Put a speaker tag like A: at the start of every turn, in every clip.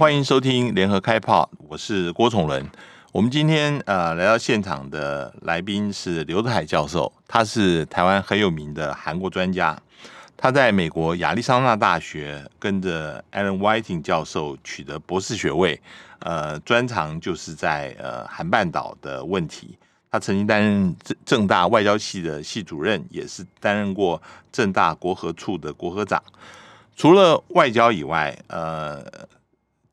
A: 欢迎收听联合开炮，我是郭崇伦。我们今天呃来到现场的来宾是刘德海教授，他是台湾很有名的韩国专家，他在美国亚利桑那大学跟着 Alan Whiting 教授取得博士学位，呃，专长就是在呃韩半岛的问题。他曾经担任政政大外交系的系主任，也是担任过政大国合处的国合长。除了外交以外，呃，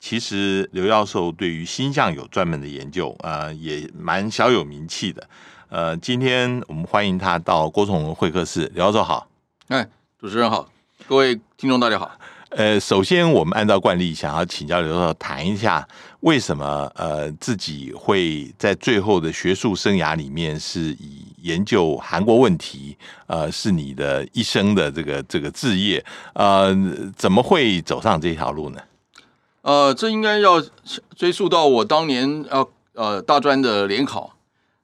A: 其实刘教授对于星象有专门的研究，呃，也蛮小有名气的。呃，今天我们欢迎他到郭崇文会客室。刘教授好，
B: 哎，主持人好，各位听众大家好。
A: 呃，首先我们按照惯例，想要请教刘教授谈一下，为什么呃自己会在最后的学术生涯里面是以研究韩国问题，呃，是你的一生的这个这个志业，呃，怎么会走上这条路呢？
B: 呃，这应该要追溯到我当年呃呃大专的联考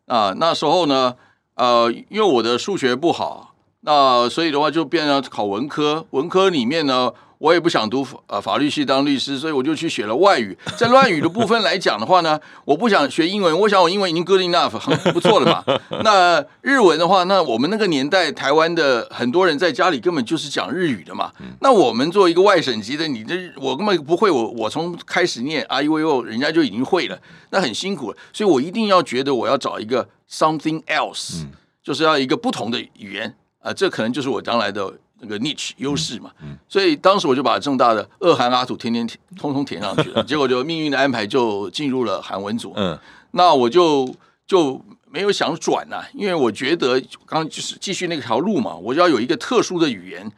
B: 啊，那时候呢，呃，因为我的数学不好，那所以的话就变成考文科，文科里面呢。我也不想读呃法律系当律师，所以我就去学了外语。在外语的部分来讲的话呢，我不想学英文，我想我英文已经 good enough 很不错了嘛。那日文的话，那我们那个年代台湾的很多人在家里根本就是讲日语的嘛。那我们作为一个外省籍的，你这我根本不会，我我从开始念啊，因为人家就已经会了，那很辛苦了。所以我一定要觉得我要找一个 something else，就是要一个不同的语言啊，这可能就是我将来的。那个 niche 优势嘛，所以当时我就把正大的俄韩阿土天天填，通通填上去了，结果就命运的安排就进入了韩文组。嗯，那我就就没有想转呐、啊，因为我觉得刚就是继续那条路嘛，我就要有一个特殊的语言，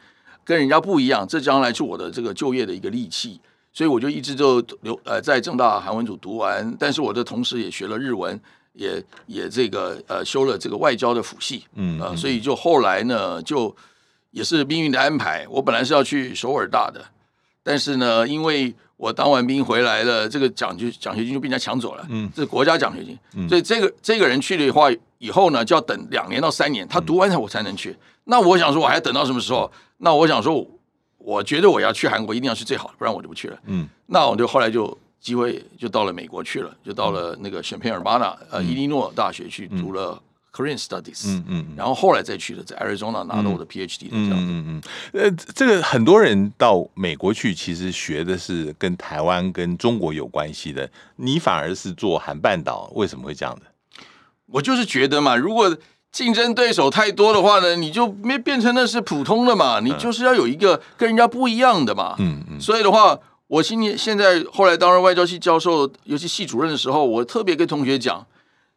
B: 跟人家不一样，这将来是我的这个就业的一个利器，所以我就一直就留呃在正大韩文组读完，但是我的同时也学了日文，也也这个呃修了这个外交的辅系，嗯，呃，所以就后来呢就。也是命运的安排。我本来是要去首尔大的，但是呢，因为我当完兵回来了，这个奖学奖学金就被人家抢走了。嗯，这是国家奖学金，嗯、所以这个这个人去的话，以后呢就要等两年到三年，他读完才我才能去。嗯、那我想说，我还要等到什么时候？那我想说，我觉得我要去韩国，一定要去最好的，不然我就不去了。嗯，那我就后来就机会就到了美国去了，就到了那个选片尔巴纳呃伊利诺大学去读了。Korean Studies，嗯嗯，然后后来再去的，在 Arizona 拿到我的 PhD 的这样子，嗯嗯。嗯，
A: 呃，这个很多人到美国去，其实学的是跟台湾跟中国有关系的，你反而是做韩半岛，为什么会这样的？
B: 我就是觉得嘛，如果竞争对手太多的话呢，你就没变成那是普通的嘛，你就是要有一个跟人家不一样的嘛，嗯嗯，所以的话，我今年现在后来当了外交系教授，尤其系主任的时候，我特别跟同学讲，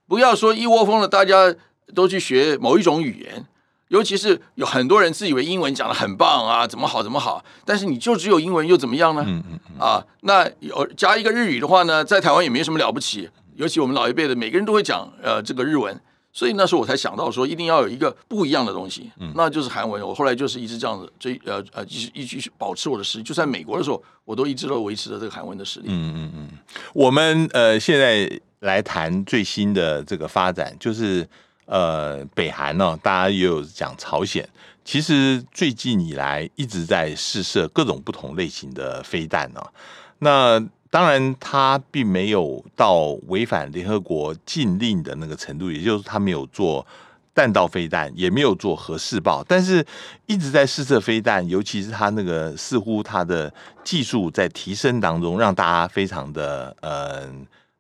B: 不要说一窝蜂的大家。都去学某一种语言，尤其是有很多人自以为英文讲的很棒啊，怎么好怎么好，但是你就只有英文又怎么样呢？嗯嗯嗯、啊，那有加一个日语的话呢，在台湾也没什么了不起，尤其我们老一辈的每个人都会讲呃这个日文，所以那时候我才想到说一定要有一个不一样的东西，嗯、那就是韩文。我后来就是一直这样子追呃呃一直一直保持我的实力，就在美国的时候，我都一直都维持着这个韩文的实力。嗯嗯嗯，
A: 我们呃现在来谈最新的这个发展就是。呃，北韩呢，大家也有讲朝鲜。其实最近以来一直在试射各种不同类型的飞弹呢。那当然，它并没有到违反联合国禁令的那个程度，也就是它没有做弹道飞弹，也没有做核试爆，但是一直在试射飞弹，尤其是它那个似乎它的技术在提升当中，让大家非常的呃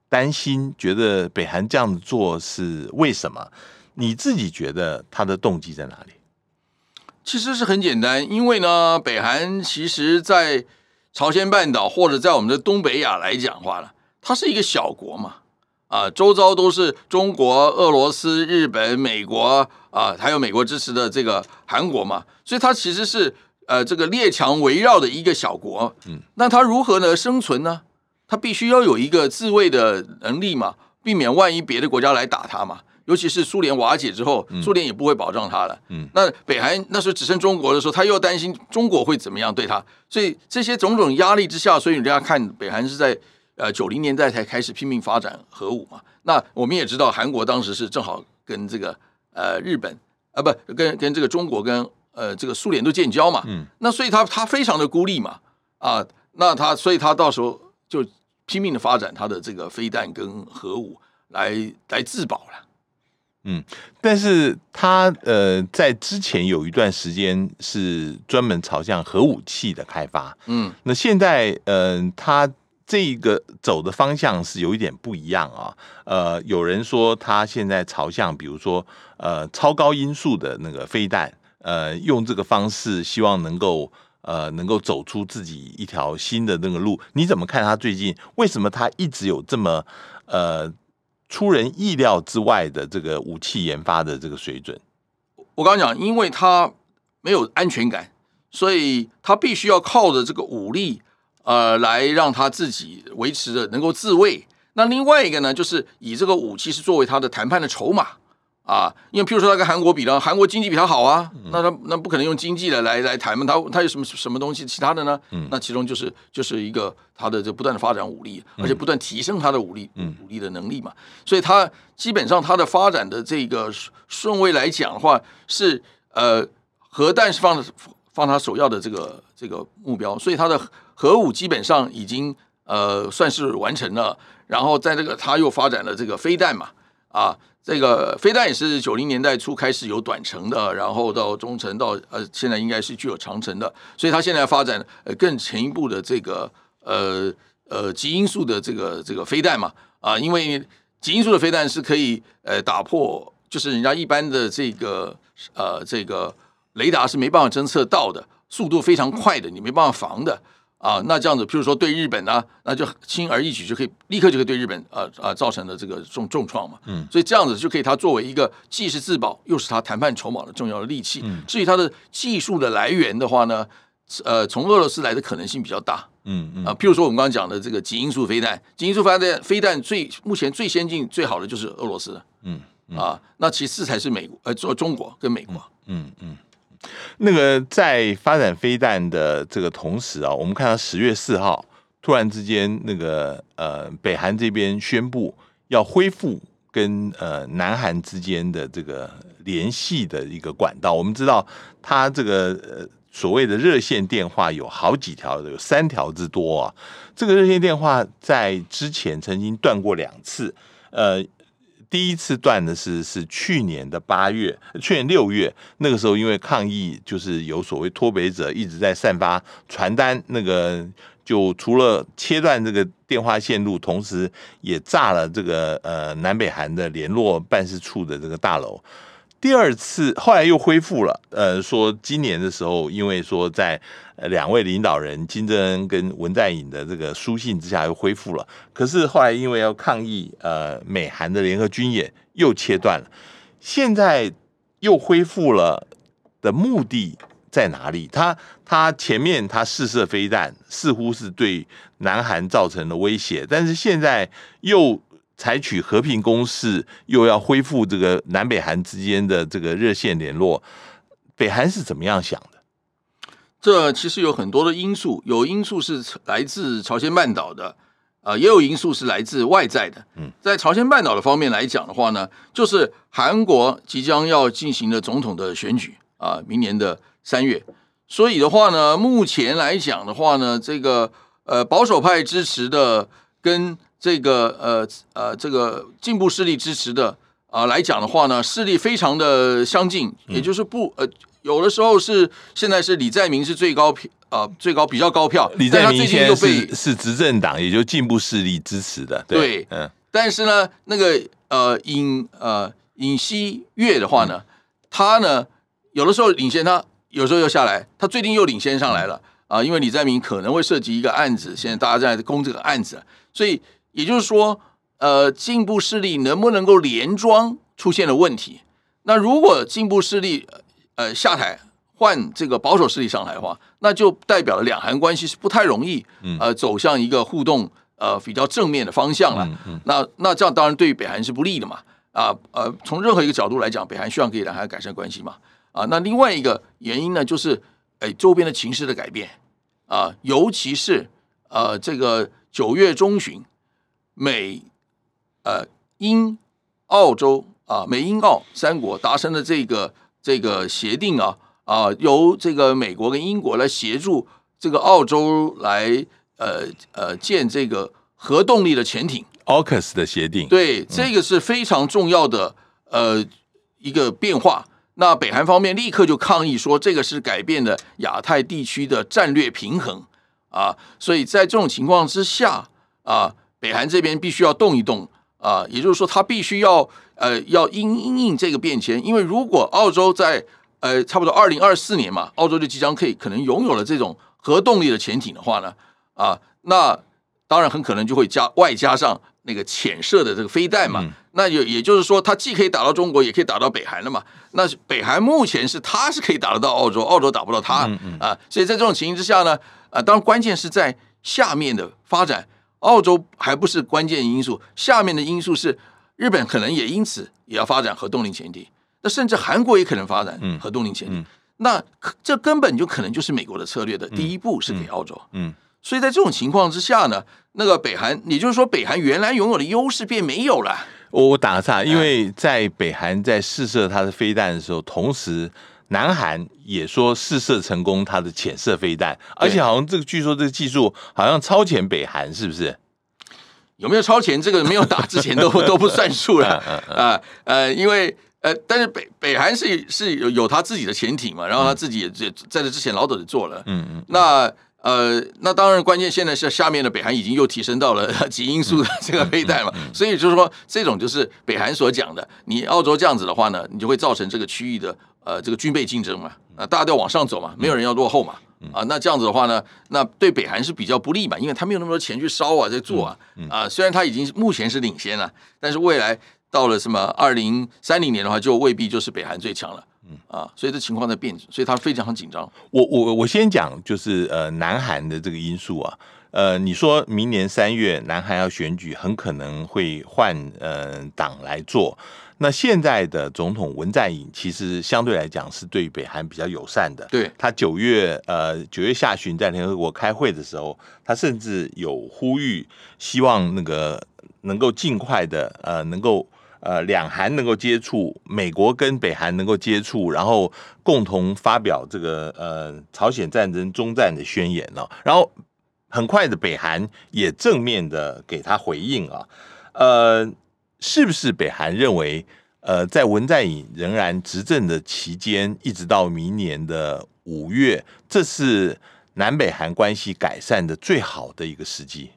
A: 担心，觉得北韩这样子做是为什么？你自己觉得他的动机在哪里？
B: 其实是很简单，因为呢，北韩其实，在朝鲜半岛或者在我们的东北亚来讲话了，它是一个小国嘛，啊，周遭都是中国、俄罗斯、日本、美国啊，还有美国支持的这个韩国嘛，所以它其实是呃这个列强围绕的一个小国。嗯，那它如何呢生存呢？它必须要有一个自卫的能力嘛，避免万一别的国家来打它嘛。尤其是苏联瓦解之后，苏联也不会保障他了。嗯，那北韩那时候只剩中国的时候，他又担心中国会怎么样对他，所以这些种种压力之下，所以人家看北韩是在呃九零年代才开始拼命发展核武嘛。那我们也知道，韩国当时是正好跟这个呃日本啊不跟跟这个中国跟呃这个苏联都建交嘛。嗯，那所以他他非常的孤立嘛啊，那他所以他到时候就拼命的发展他的这个飞弹跟核武来来自保了。
A: 嗯，但是他呃，在之前有一段时间是专门朝向核武器的开发，
B: 嗯，
A: 那现在嗯、呃，他这个走的方向是有一点不一样啊，呃，有人说他现在朝向，比如说呃，超高音速的那个飞弹，呃，用这个方式希望能够呃，能够走出自己一条新的那个路。你怎么看他最近为什么他一直有这么呃？出人意料之外的这个武器研发的这个水准，
B: 我刚刚讲，因为他没有安全感，所以他必须要靠着这个武力，呃，来让他自己维持的能够自卫。那另外一个呢，就是以这个武器是作为他的谈判的筹码。啊，因为譬如说他跟韩国比呢，韩国经济比他好啊，那他那不可能用经济的来来谈嘛，他他有什么什么东西其他的呢？嗯，那其中就是就是一个他的这不断的发展武力，而且不断提升他的武力，嗯，武力的能力嘛，所以他基本上他的发展的这个顺位来讲的话，是呃核弹是放放他首要的这个这个目标，所以他的核武基本上已经呃算是完成了，然后在这个他又发展了这个飞弹嘛，啊。这个飞弹也是九零年代初开始有短程的，然后到中程，到呃现在应该是具有长程的，所以它现在发展呃更前一步的这个呃呃极音速的这个这个飞弹嘛啊，因为极音速的飞弹是可以呃打破，就是人家一般的这个呃这个雷达是没办法侦测到的，速度非常快的，你没办法防的。啊，那这样子，譬如说对日本呢，那就轻而易举就可以立刻就可以对日本呃呃造成的这个重重创嘛。嗯，所以这样子就可以，它作为一个既是自保又是它谈判筹码的重要的利器。嗯，至于它的技术的来源的话呢，呃，从俄罗斯来的可能性比较大。嗯嗯啊，譬如说我们刚刚讲的这个极音速飞弹，极音速飞弹飞弹最目前最先进最好的就是俄罗斯。嗯，嗯啊，那其次才是美国呃中中国跟美国。嗯嗯。嗯
A: 那个在发展飞弹的这个同时啊，我们看到十月四号突然之间，那个呃北韩这边宣布要恢复跟呃南韩之间的这个联系的一个管道。我们知道，它这个呃所谓的热线电话有好几条，有三条之多啊。这个热线电话在之前曾经断过两次，呃。第一次断的是是去年的八月，去年六月那个时候，因为抗议，就是有所谓脱北者一直在散发传单，那个就除了切断这个电话线路，同时也炸了这个呃南北韩的联络办事处的这个大楼。第二次后来又恢复了，呃，说今年的时候，因为说在两位领导人金正恩跟文在寅的这个书信之下又恢复了，可是后来因为要抗议，呃，美韩的联合军演又切断了，现在又恢复了的目的在哪里？他他前面他试射飞弹，似乎是对南韩造成了威胁，但是现在又。采取和平攻势，又要恢复这个南北韩之间的这个热线联络，北韩是怎么样想的？
B: 这其实有很多的因素，有因素是来自朝鲜半岛的，啊、呃，也有因素是来自外在的。嗯，在朝鲜半岛的方面来讲的话呢，就是韩国即将要进行的总统的选举啊、呃，明年的三月，所以的话呢，目前来讲的话呢，这个呃保守派支持的跟这个呃呃，这个进步势力支持的啊、呃、来讲的话呢，势力非常的相近，也就是不呃，有的时候是现在是李在明是最高票啊、呃，最高比较高票，
A: 李在明现在是是执政党，也就是进步势力支持的，对，对嗯，
B: 但是呢，那个呃尹呃尹锡悦的话呢，嗯、他呢有的时候领先他，有时候又下来，他最近又领先上来了啊、呃，因为李在明可能会涉及一个案子，现在大家在攻这个案子，所以。也就是说，呃，进步势力能不能够连庄出现了问题？那如果进步势力呃下台，换这个保守势力上来的话，那就代表了两韩关系是不太容易呃走向一个互动呃比较正面的方向了。那那这样当然对于北韩是不利的嘛。啊呃，从任何一个角度来讲，北韩希望可以两韩改善关系嘛。啊，那另外一个原因呢，就是哎周边的情势的改变啊，尤其是呃这个九月中旬。美、呃、英、澳洲啊，美英澳三国达成的这个这个协定啊啊，由这个美国跟英国来协助这个澳洲来呃呃建这个核动力的潜艇。
A: AUKUS 的协定，
B: 对，这个是非常重要的呃一个变化。那北韩方面立刻就抗议说，这个是改变了亚太地区的战略平衡啊。所以在这种情况之下啊，北韩这边必须要动一动啊，也就是说，他必须要呃要因因应这个变迁，因为如果澳洲在呃差不多二零二四年嘛，澳洲就即将可以可能拥有了这种核动力的潜艇的话呢啊，那当然很可能就会加外加上。那个潜射的这个飞弹嘛，嗯、那也也就是说，它既可以打到中国，也可以打到北韩了嘛。那北韩目前是它是可以打得到澳洲，澳洲打不到它、啊。所以在这种情形之下呢，啊，当然关键是在下面的发展，澳洲还不是关键因素，下面的因素是日本可能也因此也要发展核动力潜艇，那甚至韩国也可能发展核动力潜艇。嗯嗯、那这根本就可能就是美国的策略的第一步是给澳洲。嗯。嗯所以在这种情况之下呢，那个北韩，也就是说北韩原来拥有的优势便没有了。
A: 我我打个岔，因为在北韩在试射它的飞弹的时候，同时南韩也说试射成功它的潜射飞弹，而且好像这个据说这个技术好像超前北韩，是不是？
B: 有没有超前？这个没有打之前都 都不算数了啊呃，因为呃，但是北北韩是是有有他自己的潜艇嘛，然后他自己也在在这之前老早就做了，嗯嗯，那。呃，那当然，关键现在是下面的北韩已经又提升到了 极音速的这个飞弹嘛，所以就是说，这种就是北韩所讲的，你澳洲这样子的话呢，你就会造成这个区域的呃这个军备竞争嘛，啊，大家都要往上走嘛，没有人要落后嘛，啊，那这样子的话呢，那对北韩是比较不利嘛，因为他没有那么多钱去烧啊，在做啊，啊，虽然他已经目前是领先了，但是未来到了什么二零三零年的话，就未必就是北韩最强了。嗯啊，所以这情况在变，所以他非常很紧张。
A: 我我我先讲，就是呃，南韩的这个因素啊，呃，你说明年三月南韩要选举，很可能会换呃党来做。那现在的总统文在寅其实相对来讲是对北韩比较友善的。
B: 对，
A: 他九月呃九月下旬在联合国开会的时候，他甚至有呼吁，希望那个能够尽快的呃能够。呃，两韩能够接触，美国跟北韩能够接触，然后共同发表这个呃朝鲜战争终战的宣言呢、然后很快的，北韩也正面的给他回应啊。呃，是不是北韩认为，呃，在文在寅仍然执政的期间，一直到明年的五月，这是南北韩关系改善的最好的一个时机？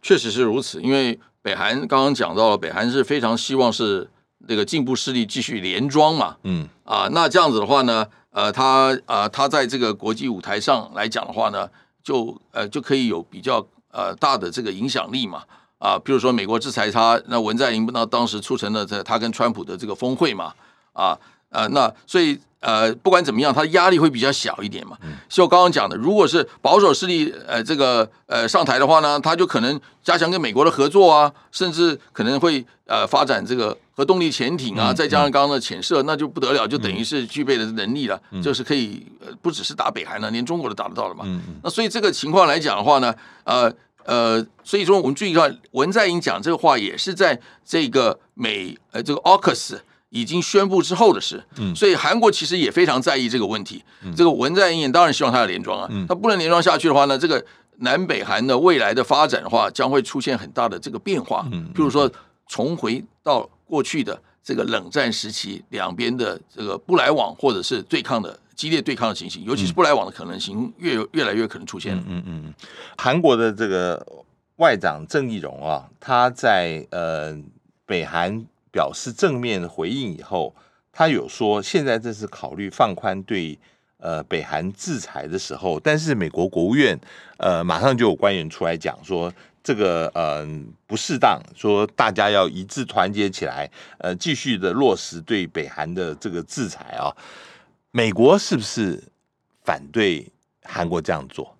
B: 确实是如此，因为。北韩刚刚讲到了，北韩是非常希望是那个进步势力继续连庄嘛，嗯。啊，那这样子的话呢，呃，他呃，他在这个国际舞台上来讲的话呢，就呃就可以有比较呃大的这个影响力嘛，啊，比如说美国制裁他，那文在寅那当时促成了在他跟川普的这个峰会嘛，啊呃，那所以。呃，不管怎么样，他的压力会比较小一点嘛。就我刚刚讲的，如果是保守势力呃这个呃上台的话呢，他就可能加强跟美国的合作啊，甚至可能会呃发展这个核动力潜艇啊，再加上刚刚的潜射，那就不得了，就等于是具备了能力了，就是可以呃不只是打北韩了，连中国都打得到了嘛。那所以这个情况来讲的话呢，呃呃，所以说我们注意到文在寅讲这个话，也是在这个美呃这个 AUKUS 已经宣布之后的事，所以韩国其实也非常在意这个问题。这个文在寅当然希望他要连庄啊，他不能连庄下去的话呢，这个南北韩的未来的发展的话，将会出现很大的这个变化。譬如说，重回到过去的这个冷战时期，两边的这个不来往或者是对抗的激烈对抗的情形，尤其是不来往的可能性越越来越可能出现。嗯嗯嗯，
A: 韩国的这个外长郑义溶啊，他在呃北韩。表示正面回应以后，他有说现在正是考虑放宽对呃北韩制裁的时候，但是美国国务院呃马上就有官员出来讲说这个呃不适当，说大家要一致团结起来，呃继续的落实对北韩的这个制裁啊。美国是不是反对韩国这样做？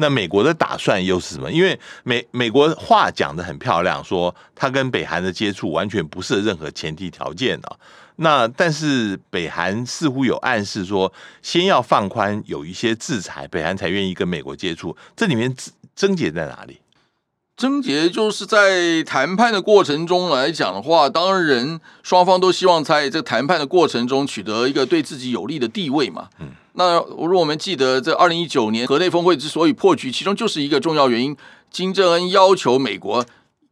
A: 那美国的打算又是什么？因为美美国话讲的很漂亮，说他跟北韩的接触完全不设任何前提条件的。那但是北韩似乎有暗示说，先要放宽有一些制裁，北韩才愿意跟美国接触。这里面症结在哪里？
B: 症结就是在谈判的过程中来讲的话，当然双方都希望在这个谈判的过程中取得一个对自己有利的地位嘛。嗯。那如果我们记得，这二零一九年河内峰会之所以破局，其中就是一个重要原因，金正恩要求美国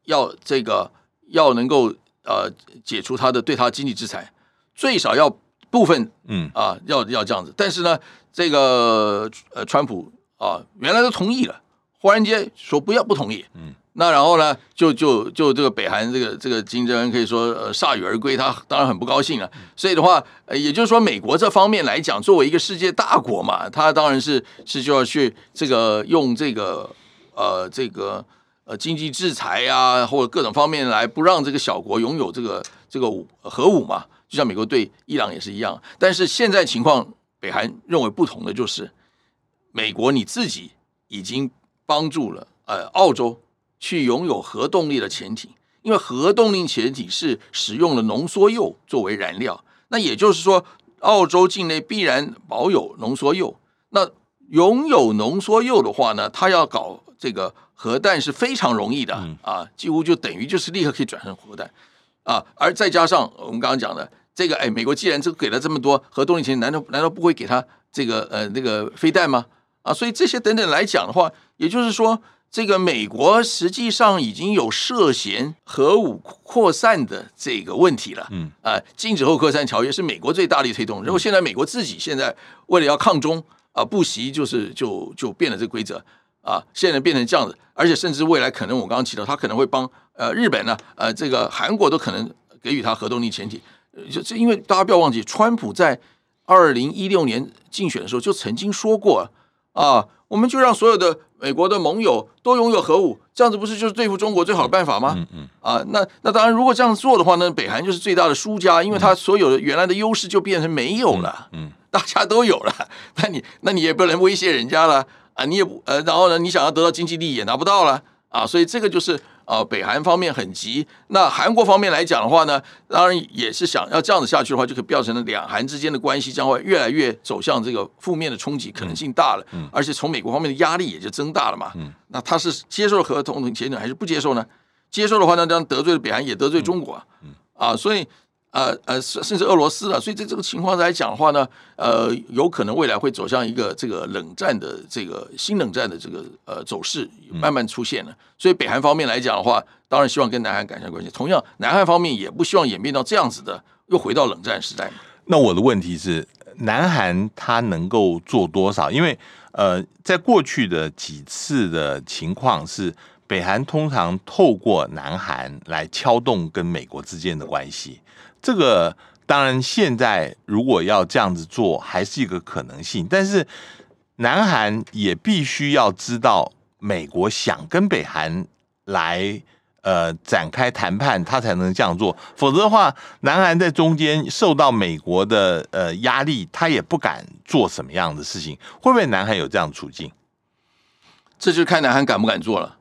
B: 要这个要能够呃解除他的对他经济制裁，最少要部分嗯啊要要这样子。但是呢，这个呃川普啊原来都同意了，忽然间说不要不同意，嗯。那然后呢，就就就这个北韩这个这个金正恩可以说呃铩羽而归，他当然很不高兴了。所以的话，呃，也就是说，美国这方面来讲，作为一个世界大国嘛，他当然是是就要去这个用这个呃这个呃经济制裁啊，或者各种方面来不让这个小国拥有这个这个武核武嘛。就像美国对伊朗也是一样。但是现在情况，北韩认为不同的就是，美国你自己已经帮助了呃澳洲。去拥有核动力的潜艇，因为核动力潜艇是使用了浓缩铀作为燃料，那也就是说，澳洲境内必然保有浓缩铀。那拥有浓缩铀的话呢，它要搞这个核弹是非常容易的啊，几乎就等于就是立刻可以转成核弹啊。而再加上我们刚刚讲的这个，哎，美国既然这个给了这么多核动力潜艇，难道难道不会给他这个呃那个飞弹吗？啊，所以这些等等来讲的话，也就是说。这个美国实际上已经有涉嫌核武扩散的这个问题了，嗯。啊，禁止后扩散条约是美国最大力推动，然后现在美国自己现在为了要抗中啊，不惜就是就就变了这个规则。啊，现在变成这样子，而且甚至未来可能我刚刚提到，他可能会帮呃日本呢，呃这个韩国都可能给予他核动力潜艇，就这因为大家不要忘记，川普在二零一六年竞选的时候就曾经说过啊，我们就让所有的。美国的盟友都拥有核武，这样子不是就是对付中国最好的办法吗？嗯嗯，啊，那那当然，如果这样做的话呢，北韩就是最大的输家，因为他所有的原来的优势就变成没有了。嗯，大家都有了，那你那你也不能威胁人家了啊，你也不呃，然后呢，你想要得到经济利益也拿不到了啊，所以这个就是。啊，北韩方面很急。那韩国方面来讲的话呢，当然也是想要这样子下去的话，就可以变成了两韩之间的关系将会越来越走向这个负面的冲击，可能性大了。嗯，而且从美国方面的压力也就增大了嘛。嗯，那他是接受合同的协定还是不接受呢？接受的话呢，这样得罪了北韩，也得罪中国啊。嗯，啊，所以。呃呃，甚至俄罗斯了，所以在这个情况来讲的话呢，呃，有可能未来会走向一个这个冷战的这个新冷战的这个呃走势慢慢出现了。所以北韩方面来讲的话，当然希望跟南韩改善关系。同样，南韩方面也不希望演变到这样子的，又回到冷战时代。
A: 那我的问题是，南韩它能够做多少？因为呃，在过去的几次的情况是，北韩通常透过南韩来敲动跟美国之间的关系。这个当然，现在如果要这样子做，还是一个可能性。但是，南韩也必须要知道，美国想跟北韩来呃展开谈判，他才能这样做。否则的话，南韩在中间受到美国的呃压力，他也不敢做什么样的事情。会不会南韩有这样的处境？
B: 这就看南韩敢不敢做了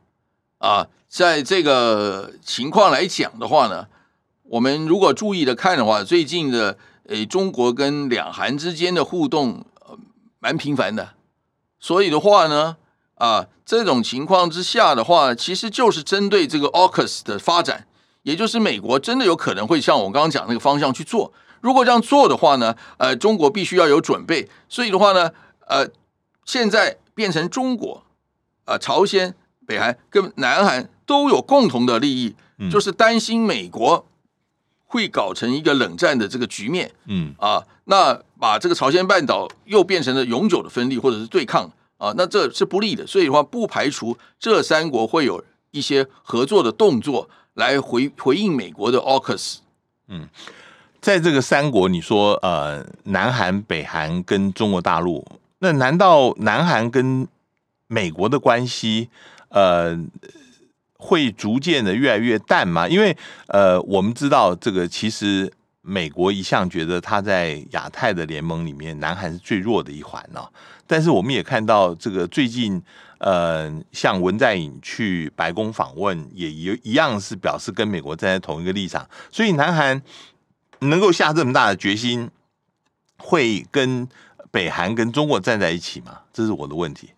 B: 啊！在这个情况来讲的话呢？我们如果注意的看的话，最近的诶，中国跟两韩之间的互动呃蛮频繁的，所以的话呢，啊，这种情况之下的话，其实就是针对这个 AUKUS 的发展，也就是美国真的有可能会像我刚刚讲那个方向去做。如果这样做的话呢，呃，中国必须要有准备。所以的话呢，呃，现在变成中国、啊、呃、朝鲜、北韩跟南韩都有共同的利益，就是担心美国。会搞成一个冷战的这个局面，嗯啊，那把这个朝鲜半岛又变成了永久的分立或者是对抗啊，那这是不利的。所以的话，不排除这三国会有一些合作的动作来回回应美国的 AUKUS。
A: 嗯，在这个三国，你说呃，南韩、北韩跟中国大陆，那难道南韩跟美国的关系呃？会逐渐的越来越淡吗？因为呃，我们知道这个其实美国一向觉得他在亚太的联盟里面，南韩是最弱的一环呢、哦。但是我们也看到这个最近呃，像文在寅去白宫访问，也一一样是表示跟美国站在同一个立场。所以南韩能够下这么大的决心，会跟北韩跟中国站在一起吗？这是我的问题。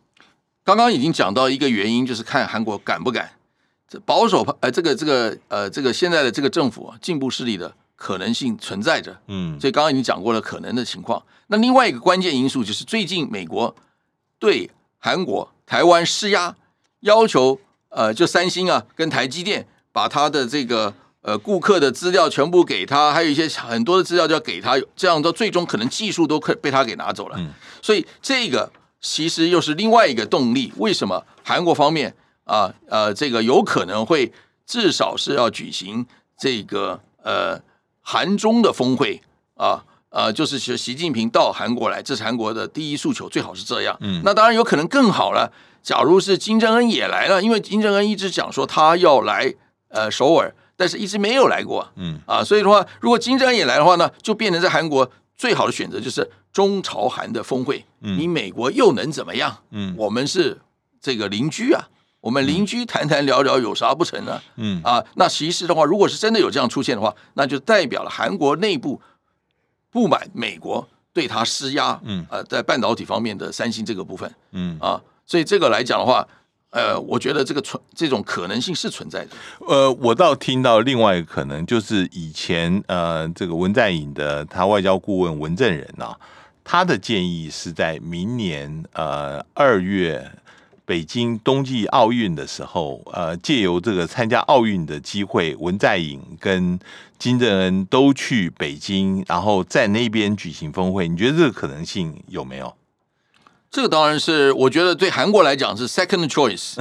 B: 刚刚已经讲到一个原因，就是看韩国敢不敢。这保守派，呃，这个这个呃，这个现在的这个政府啊，进步势力的可能性存在着，嗯，所以刚刚已经讲过了可能的情况。那另外一个关键因素就是最近美国对韩国、台湾施压，要求呃，就三星啊跟台积电把他的这个呃顾客的资料全部给他，还有一些很多的资料就要给他，这样到最终可能技术都可被他给拿走了。嗯，所以这个其实又是另外一个动力。为什么韩国方面啊呃这个有可能会至少是要举行这个呃韩中的峰会啊？呃，就是习习近平到韩国来，这是韩国的第一诉求，最好是这样。嗯，那当然有可能更好了。假如是金正恩也来了，因为金正恩一直讲说他要来呃首尔，但是一直没有来过。嗯啊，所以的话，如果金正恩也来的话呢，就变成在韩国最好的选择就是中朝韩的峰会。嗯，你美国又能怎么样？嗯，我们是这个邻居啊，我们邻居谈谈聊聊有啥不成呢？嗯啊，那其实的话，如果是真的有这样出现的话，那就代表了韩国内部。不满美国对他施压，嗯，呃，在半导体方面的三星这个部分，嗯啊，所以这个来讲的话，呃，我觉得这个存这种可能性是存在的。
A: 呃，我倒听到另外一个可能，就是以前呃，这个文在寅的他外交顾问文正仁啊，他的建议是在明年呃二月。北京冬季奥运的时候，呃，借由这个参加奥运的机会，文在寅跟金正恩都去北京，然后在那边举行峰会。你觉得这个可能性有没有？
B: 这个当然是，我觉得对韩国来讲是 second choice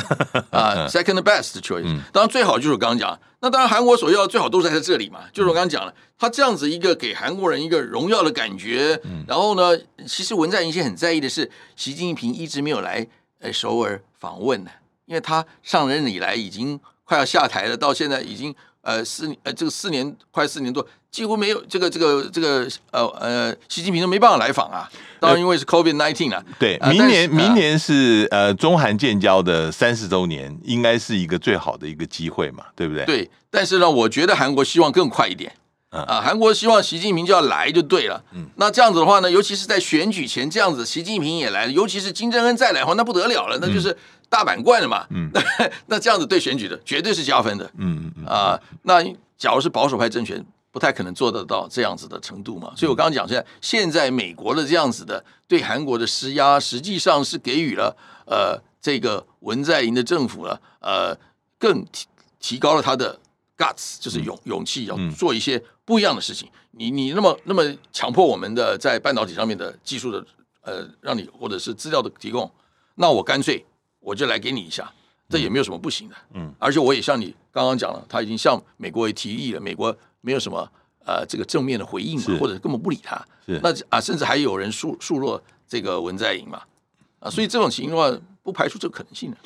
B: 啊，second best choice。当然最好就是我刚刚讲，那当然韩国所要最好都是在这里嘛。就是我刚刚讲了，他这样子一个给韩国人一个荣耀的感觉。然后呢，其实文在寅现在很在意的是，习近平一直没有来。哎，首尔访问呢，因为他上任以来已经快要下台了，到现在已经呃四呃这个四年快四年多，几乎没有这个这个这个呃呃习近平都没办法来访啊。当然因为是 COVID nineteen 啊。
A: 对，明年明年是呃中韩建交的三十周年，应该是一个最好的一个机会嘛，对不对？
B: 对，但是呢，我觉得韩国希望更快一点。啊，韩国希望习近平就要来就对了。嗯，那这样子的话呢，尤其是在选举前这样子，习近平也来了，尤其是金正恩再来的话，那不得了了，那就是大满贯了嘛。嗯，那 那这样子对选举的绝对是加分的。嗯嗯啊，那假如是保守派政权，不太可能做得到这样子的程度嘛。所以我刚刚讲现在，现在美国的这样子的对韩国的施压，实际上是给予了呃这个文在寅的政府了，呃更提提高了他的 guts，就是勇勇气，要做一些。不一样的事情，你你那么那么强迫我们的在半导体上面的技术的呃，让你或者是资料的提供，那我干脆我就来给你一下，这也没有什么不行的。嗯，而且我也像你刚刚讲了，他已经向美国也提议了，美国没有什么呃这个正面的回应嘛，或者根本不理他。是那啊，甚至还有人数数落这个文在寅嘛，啊，所以这种情况不排除这个可能性的。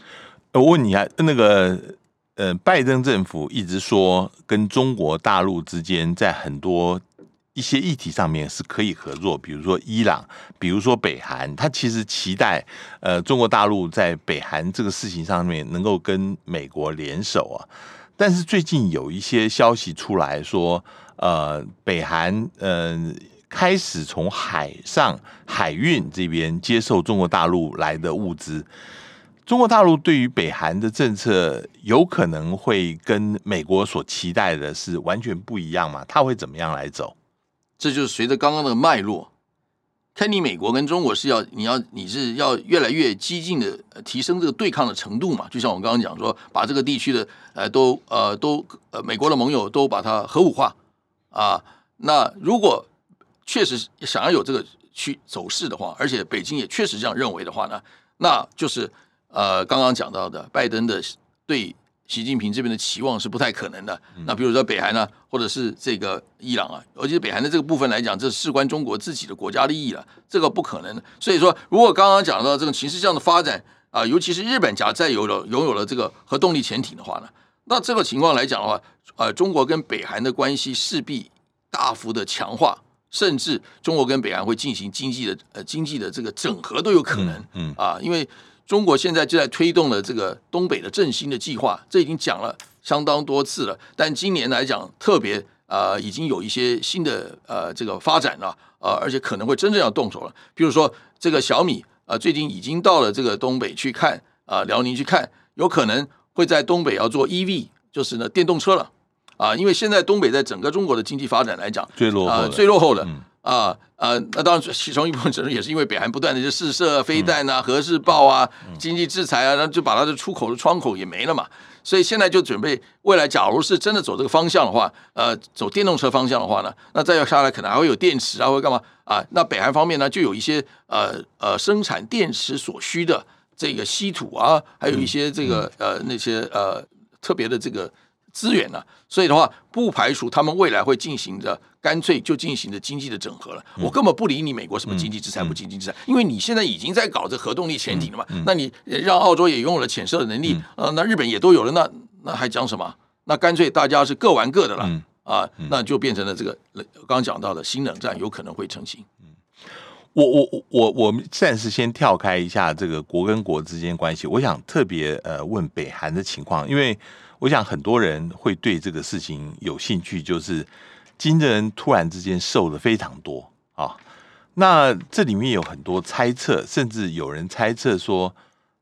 A: 我问你啊，那个。呃，拜登政府一直说跟中国大陆之间在很多一些议题上面是可以合作，比如说伊朗，比如说北韩，他其实期待呃中国大陆在北韩这个事情上面能够跟美国联手啊。但是最近有一些消息出来说，呃，北韩呃开始从海上海运这边接受中国大陆来的物资。中国大陆对于北韩的政策有可能会跟美国所期待的是完全不一样吗？他会怎么样来走？
B: 这就是随着刚刚的脉络，看你美国跟中国是要你要你是要越来越激进的提升这个对抗的程度嘛？就像我刚刚讲说，把这个地区的呃都呃都呃美国的盟友都把它核武化啊。那如果确实想要有这个去走势的话，而且北京也确实这样认为的话呢，那就是。呃，刚刚讲到的，拜登的对习近平这边的期望是不太可能的。那比如说北韩呢，或者是这个伊朗啊，尤其是北韩的这个部分来讲，这是事关中国自己的国家利益了，这个不可能。所以说，如果刚刚讲到这种形势这样的发展啊，尤其是日本假再有了拥有了这个核动力潜艇的话呢，那这个情况来讲的话，呃，中国跟北韩的关系势必大幅的强化，甚至中国跟北韩会进行经济的呃经济的这个整合都有可能。嗯啊，因为。中国现在就在推动了这个东北的振兴的计划，这已经讲了相当多次了。但今年来讲，特别呃，已经有一些新的呃这个发展了，呃，而且可能会真正要动手了。比如说，这个小米啊、呃，最近已经到了这个东北去看啊、呃，辽宁去看，有可能会在东北要做 EV，就是呢电动车了啊。因为现在东北在整个中国的经济发展来讲，
A: 最落后、呃、
B: 最落后的。啊呃，那当然其中一部分责任也是因为北韩不断的就试射飞弹啊、核试爆啊、经济制裁啊，那就把它的出口的窗口也没了嘛。所以现在就准备未来，假如是真的走这个方向的话，呃，走电动车方向的话呢，那再要下来可能还会有电池啊，会干嘛啊？那北韩方面呢，就有一些呃呃生产电池所需的这个稀土啊，还有一些这个呃那些呃特别的这个。资源呢、啊，所以的话，不排除他们未来会进行着干脆就进行着经济的整合了。嗯、我根本不理你美国什么经济制裁不经济制裁，因为你现在已经在搞这核动力潜艇了嘛。那你让澳洲也拥有了潜射的能力，嗯、呃，那日本也都有了，那那还讲什么？那干脆大家是各玩各的了、嗯、啊，那就变成了这个刚刚讲到的新冷战有可能会成型。
A: 我我我我们暂时先跳开一下这个国跟国之间关系，我想特别呃问北韩的情况，因为。我想很多人会对这个事情有兴趣，就是金正恩突然之间瘦了非常多啊。那这里面有很多猜测，甚至有人猜测说，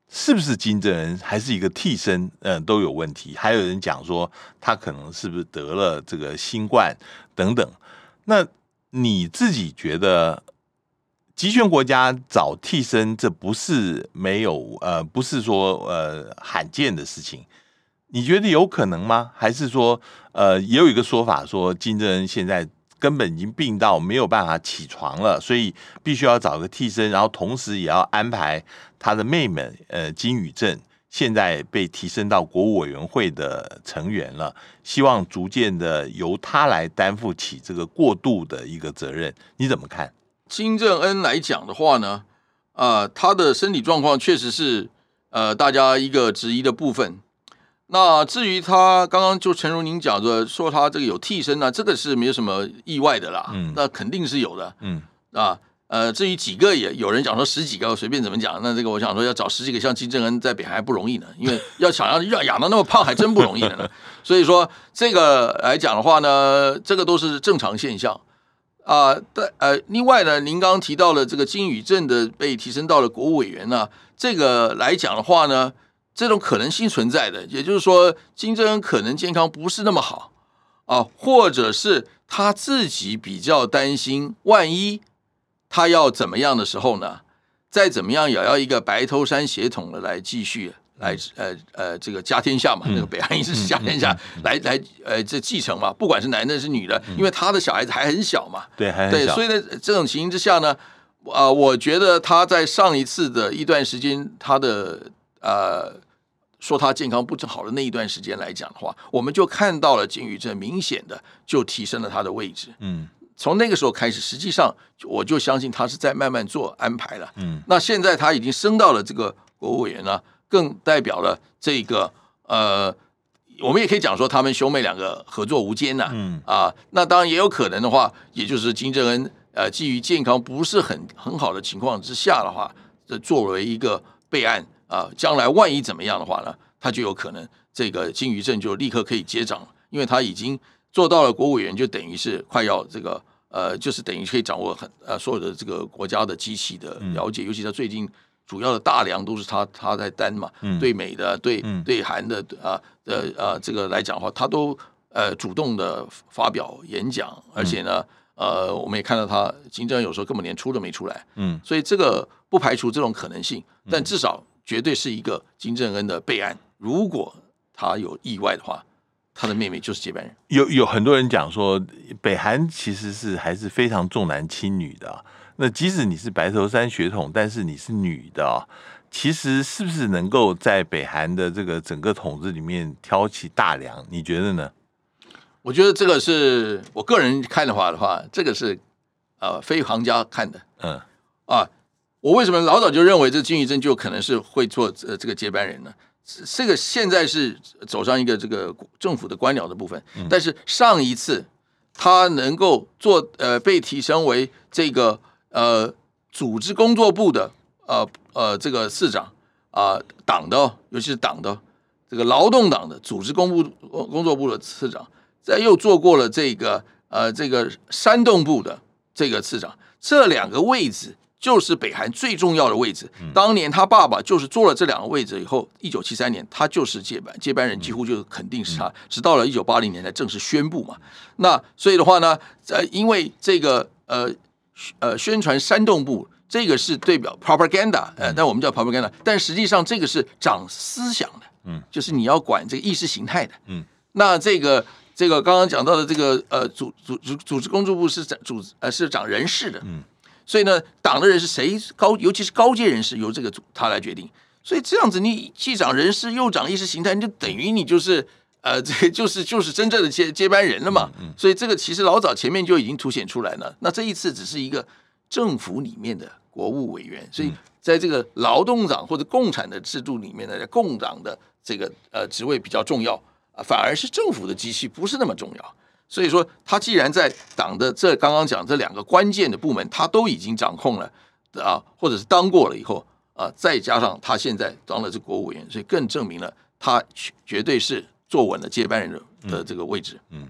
A: 是不是金正恩还是一个替身，嗯，都有问题。还有人讲说，他可能是不是得了这个新冠等等。那你自己觉得，集权国家找替身，这不是没有呃，不是说呃罕见的事情。你觉得有可能吗？还是说，呃，也有一个说法说，金正恩现在根本已经病到没有办法起床了，所以必须要找个替身，然后同时也要安排他的妹妹，呃，金宇正现在被提升到国务委员会的成员了，希望逐渐的由他来担负起这个过渡的一个责任。你怎么看？
B: 金正恩来讲的话呢，呃，他的身体状况确实是呃大家一个质疑的部分。那至于他刚刚就诚如您讲的说他这个有替身呢，这个是没有什么意外的啦。嗯，那肯定是有的。嗯啊，呃，至于几个也有人讲说十几个，随便怎么讲。那这个我想说要找十几个像金正恩在北韩还不容易呢，因为要想要要养到那么胖还真不容易呢。所以说这个来讲的话呢，这个都是正常现象啊。但呃，另外呢，您刚刚提到了这个金宇镇的被提升到了国务委员呢，这个来讲的话呢。这种可能性存在的，也就是说，金正恩可能健康不是那么好啊，或者是他自己比较担心，万一他要怎么样的时候呢？再怎么样也要一个白头山血统的来继续来呃呃这个家天下嘛，那个北韩一直是家天下来来呃这继承嘛，不管是男的是女的，因为他的小孩子还很小嘛，
A: 对，还很小，
B: 对，所以呢，这种情形之下呢，啊、呃，我觉得他在上一次的一段时间，他的呃。说他健康不正好的那一段时间来讲的话，我们就看到了金宇镇明显的就提升了他的位置。嗯，从那个时候开始，实际上我就相信他是在慢慢做安排了。嗯，那现在他已经升到了这个国务委员了，更代表了这个呃，我们也可以讲说他们兄妹两个合作无间呐。嗯啊，那当然也有可能的话，也就是金正恩呃，基于健康不是很很好的情况之下的话，这作为一个备案。啊，将来万一怎么样的话呢，他就有可能这个金鱼镇就立刻可以接掌了，因为他已经做到了国务委员，就等于是快要这个呃，就是等于可以掌握很呃所有的这个国家的机器的了解，嗯、尤其他最近主要的大梁都是他他在担嘛，嗯、对美的、对对韩的啊呃呃这个来讲的话，他都呃主动的发表演讲，而且呢呃我们也看到他金正恩有时候根本连出都没出来，嗯，所以这个不排除这种可能性，但至少。绝对是一个金正恩的备案。如果他有意外的话，他的妹妹就是接班人。
A: 有有很多人讲说，北韩其实是还是非常重男轻女的。那即使你是白头山血统，但是你是女的，其实是不是能够在北韩的这个整个统治里面挑起大梁？你觉得呢？
B: 我觉得这个是我个人看的话的话，这个是呃非行家看的。嗯啊。我为什么老早就认为这金宇镇就可能是会做呃这个接班人呢？这个现在是走上一个这个政府的官僚的部分，但是上一次他能够做呃被提升为这个呃组织工作部的呃呃这个市长啊、呃、党的，尤其是党的这个劳动党的组织工部工作部的次长，再又做过了这个呃这个煽动部的这个次长，这两个位置。就是北韩最重要的位置。当年他爸爸就是做了这两个位置以后，一九七三年他就是接班接班人，几乎就肯定是他。直到了一九八零年才正式宣布嘛。那所以的话呢，呃，因为这个呃呃宣传煽动部，这个是对表 propaganda，呃，但我们叫 propaganda，但实际上这个是长思想的，嗯，就是你要管这个意识形态的，嗯，那这个这个刚刚讲到的这个呃组组组组织工作部是长组呃是长人事的，嗯，所以呢，党的人是谁高，尤其是高阶人士由这个组他来决定，所以这样子你既长人事又长意识形态，你就等于你就是。呃，这个就是就是真正的接接班人了嘛，所以这个其实老早前面就已经凸显出来了。那这一次只是一个政府里面的国务委员，所以在这个劳动党或者共产的制度里面呢，共党的这个呃职位比较重要啊，反而是政府的机器不是那么重要。所以说，他既然在党的这刚刚讲这两个关键的部门，他都已经掌控了啊，或者是当过了以后啊，再加上他现在当了这国务委员，所以更证明了他绝对是。坐稳了接班人的这个位置。
A: 嗯，嗯，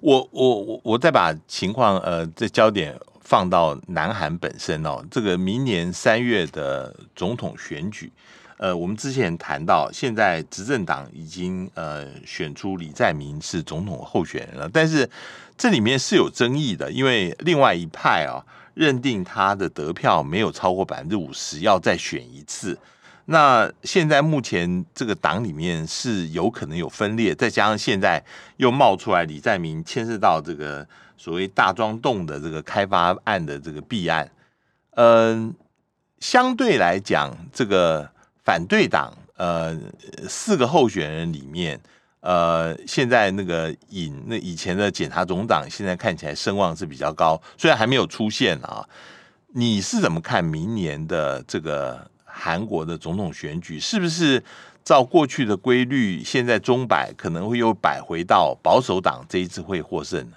A: 我我我我再把情况呃，这焦点放到南韩本身哦。这个明年三月的总统选举，呃，我们之前谈到，现在执政党已经呃选出李在明是总统候选人了，但是这里面是有争议的，因为另外一派啊认定他的得票没有超过百分之五十，要再选一次。那现在目前这个党里面是有可能有分裂，再加上现在又冒出来李在明牵涉到这个所谓大庄洞的这个开发案的这个弊案，嗯，相对来讲，这个反对党呃四个候选人里面，呃，现在那个尹那以前的检察总长现在看起来声望是比较高，虽然还没有出现啊，你是怎么看明年的这个？韩国的总统选举是不是照过去的规律，现在钟摆可能会又摆回到保守党这一次会获胜呢？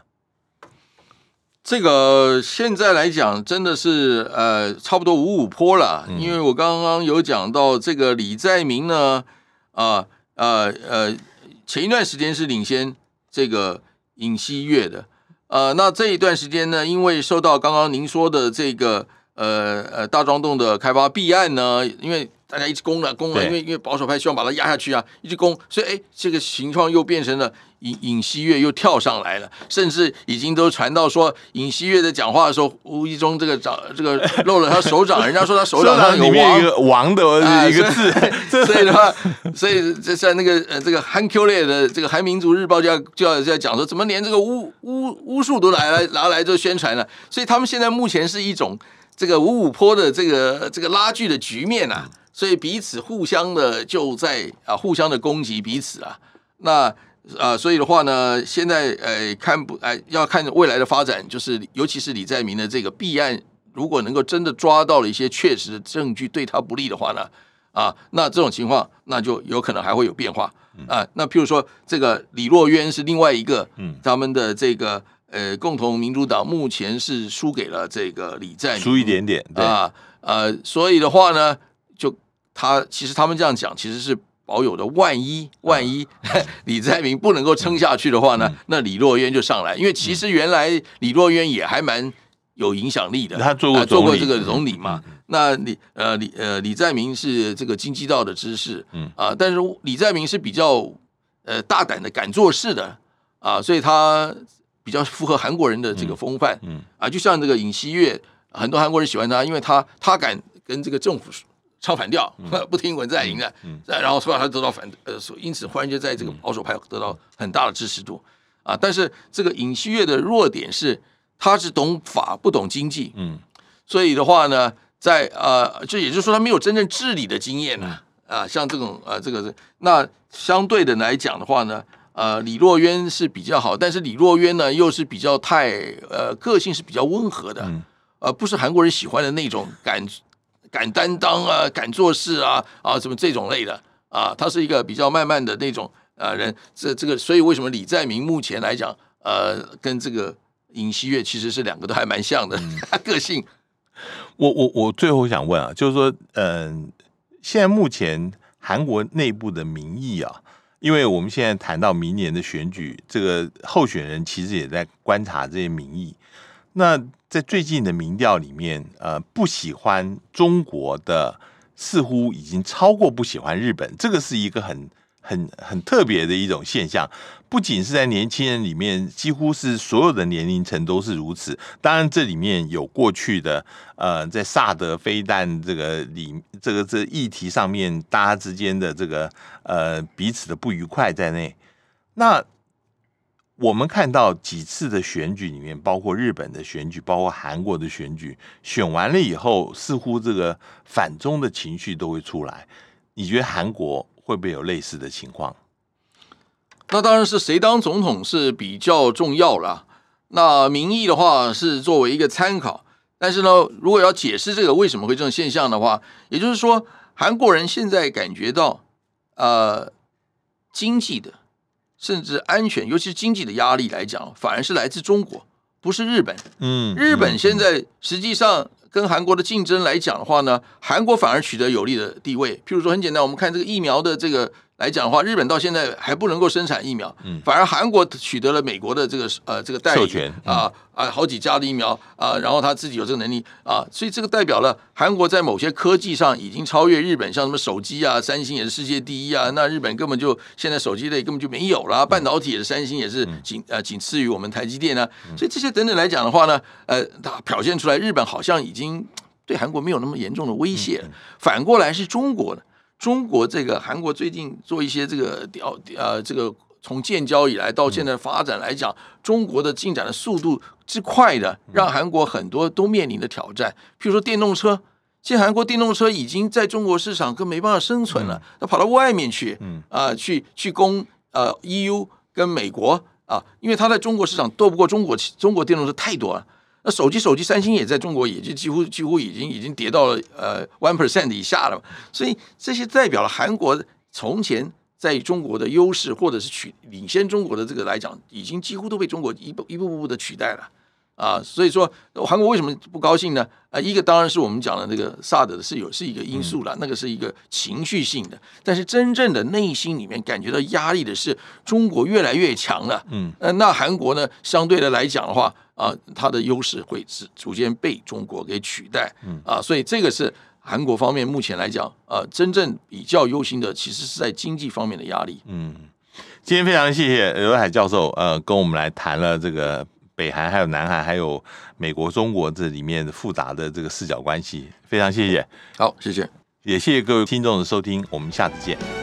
B: 这个现在来讲，真的是呃差不多五五坡了。因为我刚刚有讲到这个李在明呢，啊呃呃，前一段时间是领先这个尹锡悦的，呃，那这一段时间呢，因为受到刚刚您说的这个。呃呃，大庄洞的开发弊案呢，因为大家一直攻了攻了，因为因为保守派希望把它压下去啊，一直攻，所以哎，这个情况又变成了尹尹锡悦又跳上来了，甚至已经都传到说尹锡悦在讲话的时候，无意中这个掌这个露了他手掌，人家说他手掌 上有王
A: 一个王的一个字，
B: 呃、所以的话，所以这在那个呃这个韩 Q 列的这个韩民族日报就要就要就要讲说，怎么连这个巫巫巫术都来来拿来做宣传了？所以他们现在目前是一种。这个五五坡的这个这个拉锯的局面啊，所以彼此互相的就在啊互相的攻击彼此啊，那啊所以的话呢，现在呃看不哎要看未来的发展，就是尤其是李在明的这个弊案，如果能够真的抓到了一些确实的证据对他不利的话呢，啊那这种情况那就有可能还会有变化啊，那譬如说这个李若渊是另外一个，嗯，他们的这个。呃，共同民主党目前是输给了这个李在明，
A: 输一点点，对。
B: 啊，呃，所以的话呢，就他其实他们这样讲，其实是保有的。万一万一、嗯、李在明不能够撑下去的话呢，嗯、那李洛渊就上来，因为其实原来李洛渊也还蛮有影响力的，
A: 他做过、呃、
B: 做过这个总理嘛。嗯、那李呃李呃李在明是这个经济道的知识，嗯啊、呃，但是李在明是比较呃大胆的敢做事的啊、呃，所以他。比较符合韩国人的这个风范，嗯，嗯啊，就像这个尹锡悦，很多韩国人喜欢他，因为他他敢跟这个政府唱反调，嗯、不听文在寅的，然后说他得到反呃，因此忽然就在这个保守派得到很大的支持度，啊，但是这个尹锡悦的弱点是他是懂法不懂经济，嗯，所以的话呢，在呃，就也就是说他没有真正治理的经验呢，啊，像这种呃，这个那相对的来讲的话呢。呃，李若渊是比较好，但是李若渊呢，又是比较太呃，个性是比较温和的，嗯、呃，不是韩国人喜欢的那种敢敢担当啊，敢做事啊啊，什么这种类的啊，他是一个比较慢慢的那种啊人，这这个，所以为什么李在明目前来讲，呃，跟这个尹锡悦其实是两个都还蛮像的，嗯、个性。
A: 我我我最后想问啊，就是说，嗯、呃，现在目前韩国内部的民意啊。因为我们现在谈到明年的选举，这个候选人其实也在观察这些民意。那在最近的民调里面，呃，不喜欢中国的似乎已经超过不喜欢日本，这个是一个很很很特别的一种现象。不仅是在年轻人里面，几乎是所有的年龄层都是如此。当然，这里面有过去的呃，在萨德飞弹这个里这个这议题上面，大家之间的这个呃彼此的不愉快在内。那我们看到几次的选举里面，包括日本的选举，包括韩国的选举，选完了以后，似乎这个反中的情绪都会出来。你觉得韩国会不会有类似的情况？
B: 那当然是谁当总统是比较重要了。那民意的话是作为一个参考，但是呢，如果要解释这个为什么会这种现象的话，也就是说，韩国人现在感觉到呃经济的甚至安全，尤其是经济的压力来讲，反而是来自中国，不是日本。
A: 嗯，
B: 日本现在实际上跟韩国的竞争来讲的话呢，韩国反而取得有利的地位。譬如说，很简单，我们看这个疫苗的这个。来讲的话，日本到现在还不能够生产疫苗，嗯，反而韩国取得了美国的这个呃这个代理权啊啊好几家的疫苗啊，然后他自己有这个能力啊，所以这个代表了韩国在某些科技上已经超越日本，像什么手机啊，三星也是世界第一啊，那日本根本就现在手机类根本就没有了，半导体也是三星也是仅呃仅次于我们台积电啊，所以这些等等来讲的话呢，呃，它表现出来日本好像已经对韩国没有那么严重的威胁，反过来是中国的。中国这个韩国最近做一些这个调呃，这个从建交以来到现在发展来讲，中国的进展的速度之快的，让韩国很多都面临的挑战。譬如说电动车，现在韩国电动车已经在中国市场跟没办法生存了，它跑到外面去，啊，去去攻呃 EU 跟美国啊，因为它在中国市场斗不过中国中国电动车太多了。那手机，手机，三星也在中国，也就几乎几乎已经已经跌到了呃 one percent 以下了。所以这些代表了韩国从前在中国的优势，或者是取领先中国的这个来讲，已经几乎都被中国一步一步步的取代了啊。所以说韩国为什么不高兴呢？啊，一个当然是我们讲的那个萨德的是有是一个因素了，那个是一个情绪性的。但是真正的内心里面感觉到压力的是中国越来越强了。嗯，那韩国呢，相对的来讲的话。啊，它的优势会是逐渐被中国给取代，嗯啊，所以这个是韩国方面目前来讲，呃，真正比较忧心的，其实是在经济方面的压力。
A: 嗯，今天非常谢谢刘海教授，呃，跟我们来谈了这个北韩、还有南韩、还有美国、中国这里面复杂的这个视角关系，非常谢谢。
B: 好，谢谢，
A: 也谢谢各位听众的收听，我们下次
C: 见。